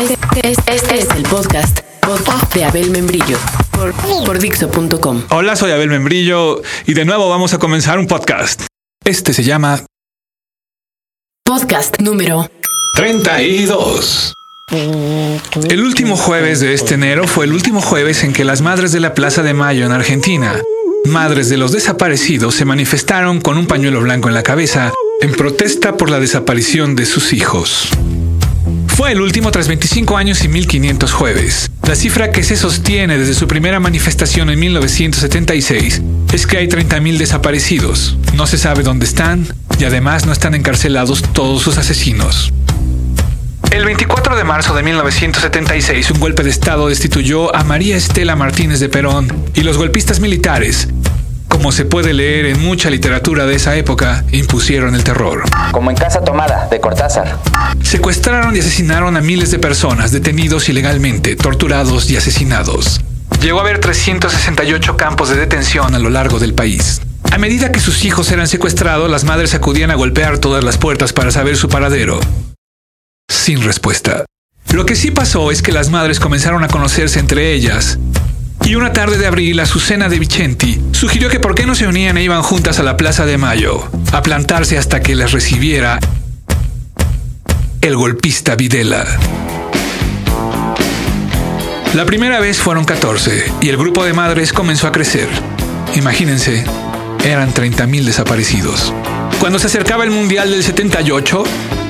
Este, este- este es el podcast, podcast de Abel Membrillo por, por Dixo.com. Hola, soy Abel Membrillo y de nuevo vamos a comenzar un podcast. Este se llama Podcast número 32. El último jueves de este enero fue el último jueves en que las madres de la Plaza de Mayo en Argentina, madres de los desaparecidos, se manifestaron con un pañuelo blanco en la cabeza en protesta por la desaparición de sus hijos. Fue el último tras 25 años y 1500 jueves. La cifra que se sostiene desde su primera manifestación en 1976 es que hay 30.000 desaparecidos. No se sabe dónde están y además no están encarcelados todos sus asesinos. El 24 de marzo de 1976, un golpe de Estado destituyó a María Estela Martínez de Perón y los golpistas militares, como se puede leer en mucha literatura de esa época, impusieron el terror. Como en Casa Tomada, de Cortázar. Secuestraron y asesinaron a miles de personas detenidos ilegalmente, torturados y asesinados. Llegó a haber 368 campos de detención a lo largo del país. A medida que sus hijos eran secuestrados, las madres acudían a golpear todas las puertas para saber su paradero. Sin respuesta. Lo que sí pasó es que las madres comenzaron a conocerse entre ellas. Y una tarde de abril, Azucena de Vicenti sugirió que por qué no se unían e iban juntas a la Plaza de Mayo, a plantarse hasta que las recibiera el golpista Videla. La primera vez fueron 14 y el grupo de madres comenzó a crecer. Imagínense, eran 30.000 desaparecidos. Cuando se acercaba el Mundial del 78,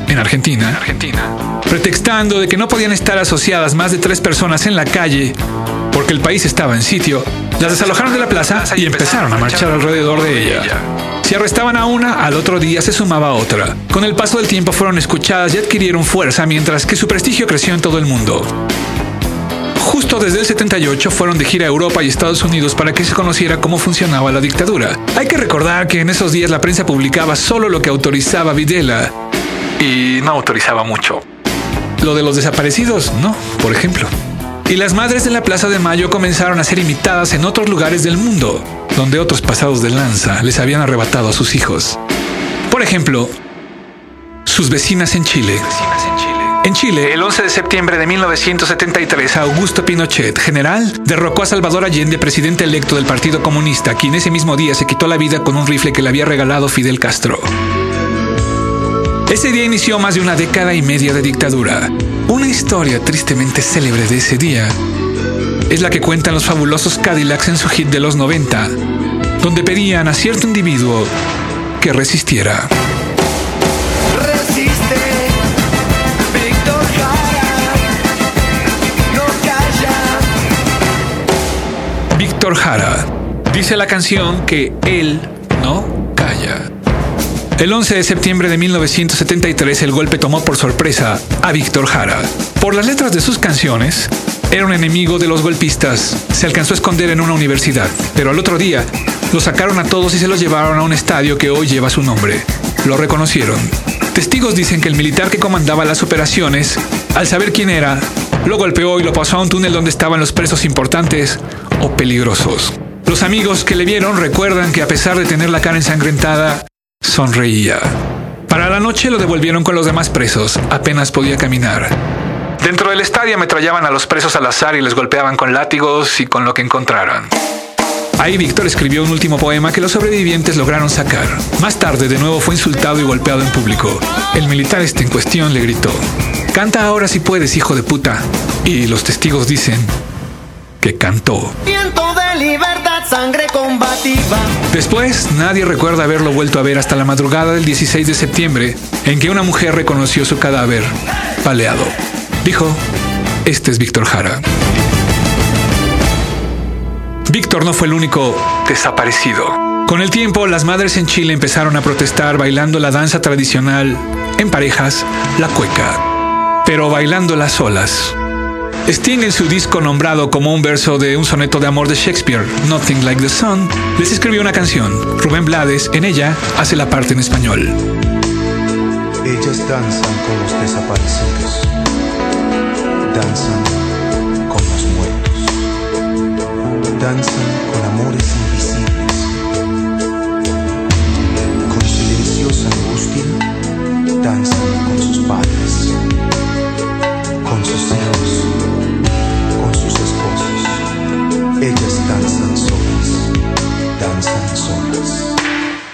en Argentina, Argentina, pretextando de que no podían estar asociadas más de tres personas en la calle porque el país estaba en sitio, las desalojaron de la plaza y empezaron a marchar alrededor de ella. Si arrestaban a una, al otro día se sumaba otra. Con el paso del tiempo fueron escuchadas y adquirieron fuerza mientras que su prestigio creció en todo el mundo. Justo desde el 78 fueron de gira a Europa y Estados Unidos para que se conociera cómo funcionaba la dictadura. Hay que recordar que en esos días la prensa publicaba solo lo que autorizaba Videla y no autorizaba mucho. Lo de los desaparecidos, no, por ejemplo. Y las madres de la Plaza de Mayo comenzaron a ser imitadas en otros lugares del mundo, donde otros pasados de lanza les habían arrebatado a sus hijos. Por ejemplo, sus vecinas en Chile. En Chile, el 11 de septiembre de 1973, Augusto Pinochet, general, derrocó a Salvador Allende, presidente electo del Partido Comunista, quien ese mismo día se quitó la vida con un rifle que le había regalado Fidel Castro. Ese día inició más de una década y media de dictadura. Una historia tristemente célebre de ese día es la que cuentan los fabulosos Cadillacs en su hit de los 90, donde pedían a cierto individuo que resistiera. Resiste, Víctor Jara, no calla. Víctor Jara dice la canción que él no calla. El 11 de septiembre de 1973 el golpe tomó por sorpresa a Víctor Jara. Por las letras de sus canciones, era un enemigo de los golpistas. Se alcanzó a esconder en una universidad, pero al otro día lo sacaron a todos y se los llevaron a un estadio que hoy lleva su nombre. Lo reconocieron. Testigos dicen que el militar que comandaba las operaciones, al saber quién era, lo golpeó y lo pasó a un túnel donde estaban los presos importantes o peligrosos. Los amigos que le vieron recuerdan que a pesar de tener la cara ensangrentada, sonreía. Para la noche lo devolvieron con los demás presos, apenas podía caminar. Dentro del estadio ametrallaban a los presos al azar y les golpeaban con látigos y con lo que encontraran. Ahí Víctor escribió un último poema que los sobrevivientes lograron sacar. Más tarde de nuevo fue insultado y golpeado en público. El militar este en cuestión le gritó, Canta ahora si puedes, hijo de puta. Y los testigos dicen que cantó. Viento de libertad, sangre combativa. Después, nadie recuerda haberlo vuelto a ver hasta la madrugada del 16 de septiembre, en que una mujer reconoció su cadáver, baleado. Dijo, este es Víctor Jara. Víctor no fue el único desaparecido. Con el tiempo, las madres en Chile empezaron a protestar bailando la danza tradicional, en parejas, la cueca, pero bailándola solas. Sting en su disco nombrado como un verso de un soneto de amor de Shakespeare, Nothing Like the Sun, les escribió una canción. Rubén Blades en ella hace la parte en español. Ellas danzan con los desaparecidos, danzan con los muertos, danzan con amores invisibles, con silenciosa angustia, danzan con sus padres,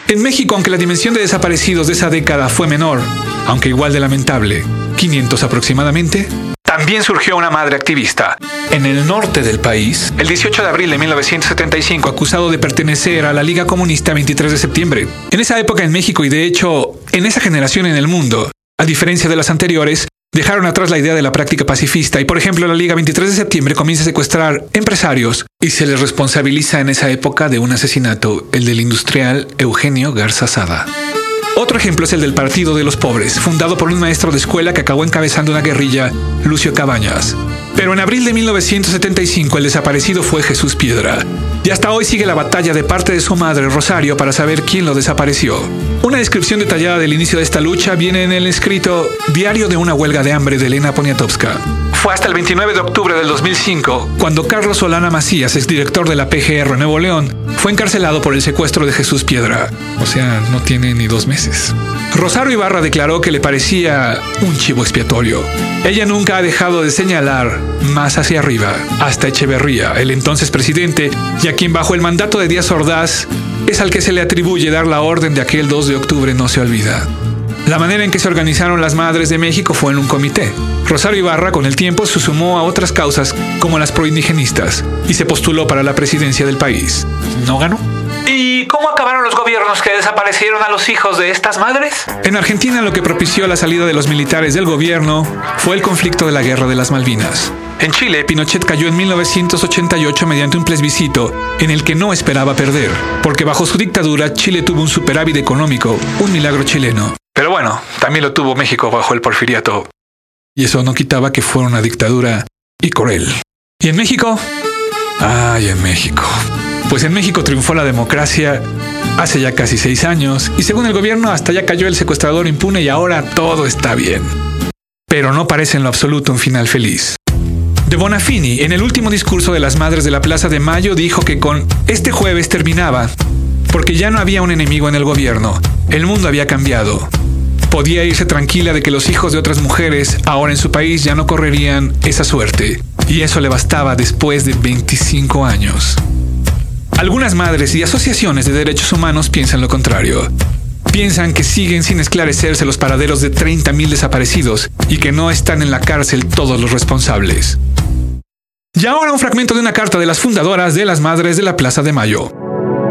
En México, aunque la dimensión de desaparecidos de esa década fue menor, aunque igual de lamentable, 500 aproximadamente, también surgió una madre activista. En el norte del país, el 18 de abril de 1975, acusado de pertenecer a la Liga Comunista 23 de septiembre. En esa época en México y de hecho en esa generación en el mundo, a diferencia de las anteriores, dejaron atrás la idea de la práctica pacifista y por ejemplo la Liga 23 de septiembre comienza a secuestrar empresarios y se les responsabiliza en esa época de un asesinato, el del industrial Eugenio Garza Sada. Otro ejemplo es el del Partido de los Pobres, fundado por un maestro de escuela que acabó encabezando una guerrilla, Lucio Cabañas. Pero en abril de 1975 el desaparecido fue Jesús Piedra. Y hasta hoy sigue la batalla de parte de su madre, Rosario, para saber quién lo desapareció. Una descripción detallada del inicio de esta lucha viene en el escrito Diario de una huelga de hambre de Elena Poniatowska. Fue hasta el 29 de octubre del 2005 cuando Carlos Solana Macías, exdirector de la PGR Nuevo León, fue encarcelado por el secuestro de Jesús Piedra. O sea, no tiene ni dos meses. Rosario Ibarra declaró que le parecía un chivo expiatorio. Ella nunca ha dejado de señalar más hacia arriba, hasta Echeverría, el entonces presidente, y a quien bajo el mandato de Díaz Ordaz es al que se le atribuye dar la orden de aquel 2 de octubre no se olvida. La manera en que se organizaron las Madres de México fue en un comité. Rosario Ibarra con el tiempo se sumó a otras causas como las proindigenistas y se postuló para la presidencia del país. No ganó. ¿Y cómo acabaron los gobiernos que desaparecieron a los hijos de estas madres? En Argentina lo que propició la salida de los militares del gobierno fue el conflicto de la Guerra de las Malvinas. En Chile, Pinochet cayó en 1988 mediante un plebiscito en el que no esperaba perder, porque bajo su dictadura Chile tuvo un superávit económico, un milagro chileno. Pero bueno, también lo tuvo México bajo el porfiriato. Y eso no quitaba que fuera una dictadura y cruel. ¿Y en México? Ay, en México. Pues en México triunfó la democracia hace ya casi seis años y según el gobierno hasta ya cayó el secuestrador impune y ahora todo está bien. Pero no parece en lo absoluto un final feliz. De Bonafini, en el último discurso de las Madres de la Plaza de Mayo, dijo que con este jueves terminaba, porque ya no había un enemigo en el gobierno, el mundo había cambiado. Podía irse tranquila de que los hijos de otras mujeres ahora en su país ya no correrían esa suerte, y eso le bastaba después de 25 años. Algunas madres y asociaciones de derechos humanos piensan lo contrario. Piensan que siguen sin esclarecerse los paraderos de 30.000 desaparecidos y que no están en la cárcel todos los responsables. Y ahora un fragmento de una carta de las fundadoras de las Madres de la Plaza de Mayo.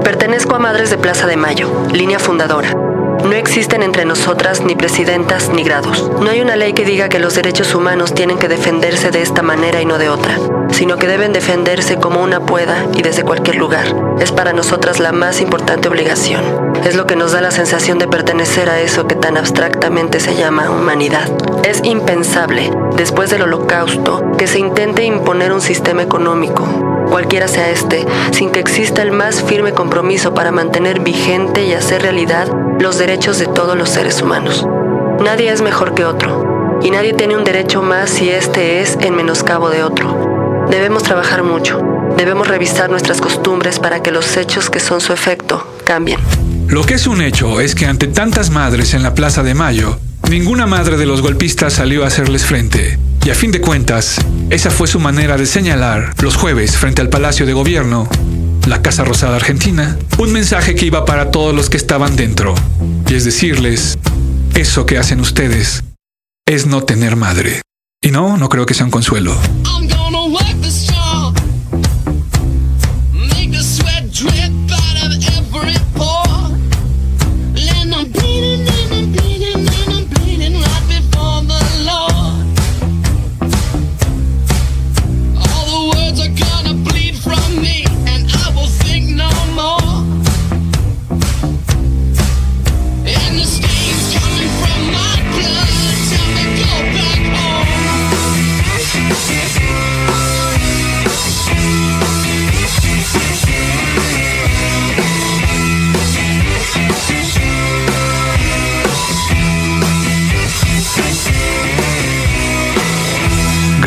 Pertenezco a Madres de Plaza de Mayo, línea fundadora. No existen entre nosotras ni presidentas ni grados. No hay una ley que diga que los derechos humanos tienen que defenderse de esta manera y no de otra, sino que deben defenderse como una pueda y desde cualquier lugar. Es para nosotras la más importante obligación. Es lo que nos da la sensación de pertenecer a eso que tan abstractamente se llama humanidad. Es impensable, después del holocausto, que se intente imponer un sistema económico, cualquiera sea este, sin que exista el más firme compromiso para mantener vigente y hacer realidad los derechos de todos los seres humanos. Nadie es mejor que otro, y nadie tiene un derecho más si este es en menoscabo de otro. Debemos trabajar mucho, debemos revisar nuestras costumbres para que los hechos que son su efecto cambien. Lo que es un hecho es que ante tantas madres en la Plaza de Mayo, ninguna madre de los golpistas salió a hacerles frente. Y a fin de cuentas, esa fue su manera de señalar los jueves frente al Palacio de Gobierno, la Casa Rosada Argentina, un mensaje que iba para todos los que estaban dentro. Y es decirles, eso que hacen ustedes es no tener madre. Y no, no creo que sea un consuelo.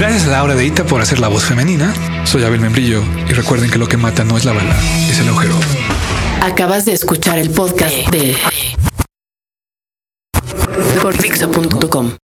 Gracias a Laura de Ita por hacer la voz femenina. Soy Abel Membrillo y recuerden que lo que mata no es la bala, es el agujero. Acabas de escuchar el podcast de Dixo.com.